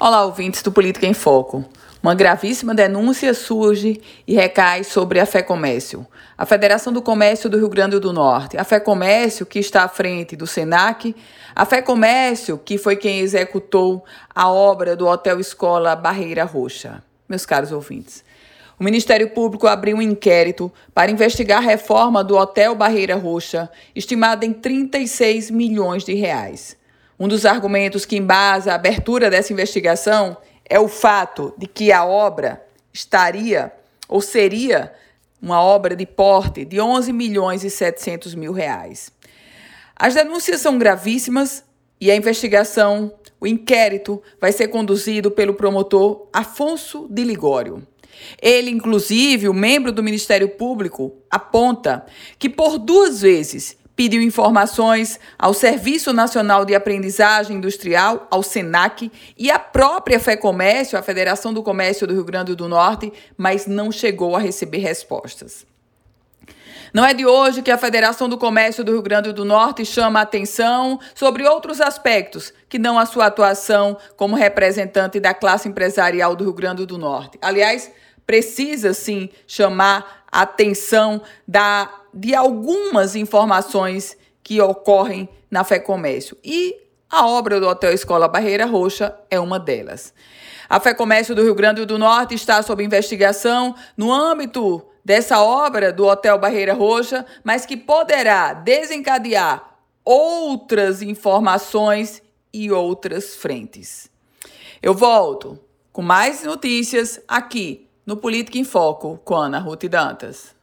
Olá, ouvintes do Política em Foco. Uma gravíssima denúncia surge e recai sobre a Fé Comércio. A Federação do Comércio do Rio Grande do Norte, a Fé Comércio, que está à frente do SENAC, a Fé Comércio, que foi quem executou a obra do Hotel Escola Barreira Roxa. Meus caros ouvintes, o Ministério Público abriu um inquérito para investigar a reforma do Hotel Barreira Roxa, estimada em 36 milhões de reais. Um dos argumentos que embasa a abertura dessa investigação é o fato de que a obra estaria ou seria uma obra de porte de 11 milhões e 700 mil reais. As denúncias são gravíssimas e a investigação, o inquérito, vai ser conduzido pelo promotor Afonso de Ligório. Ele, inclusive, o membro do Ministério Público, aponta que por duas vezes pediu informações ao Serviço Nacional de Aprendizagem Industrial, ao SENAC, e à própria FEComércio, a Federação do Comércio do Rio Grande do Norte, mas não chegou a receber respostas. Não é de hoje que a Federação do Comércio do Rio Grande do Norte chama a atenção sobre outros aspectos que não a sua atuação como representante da classe empresarial do Rio Grande do Norte. Aliás, precisa sim chamar a atenção da, de algumas informações que ocorrem na Fé Comércio. E a obra do Hotel Escola Barreira Roxa é uma delas. A Fé Comércio do Rio Grande do Norte está sob investigação no âmbito dessa obra do Hotel Barreira Roxa, mas que poderá desencadear outras informações e outras frentes. Eu volto com mais notícias aqui no Política em Foco com Ana Ruth Dantas.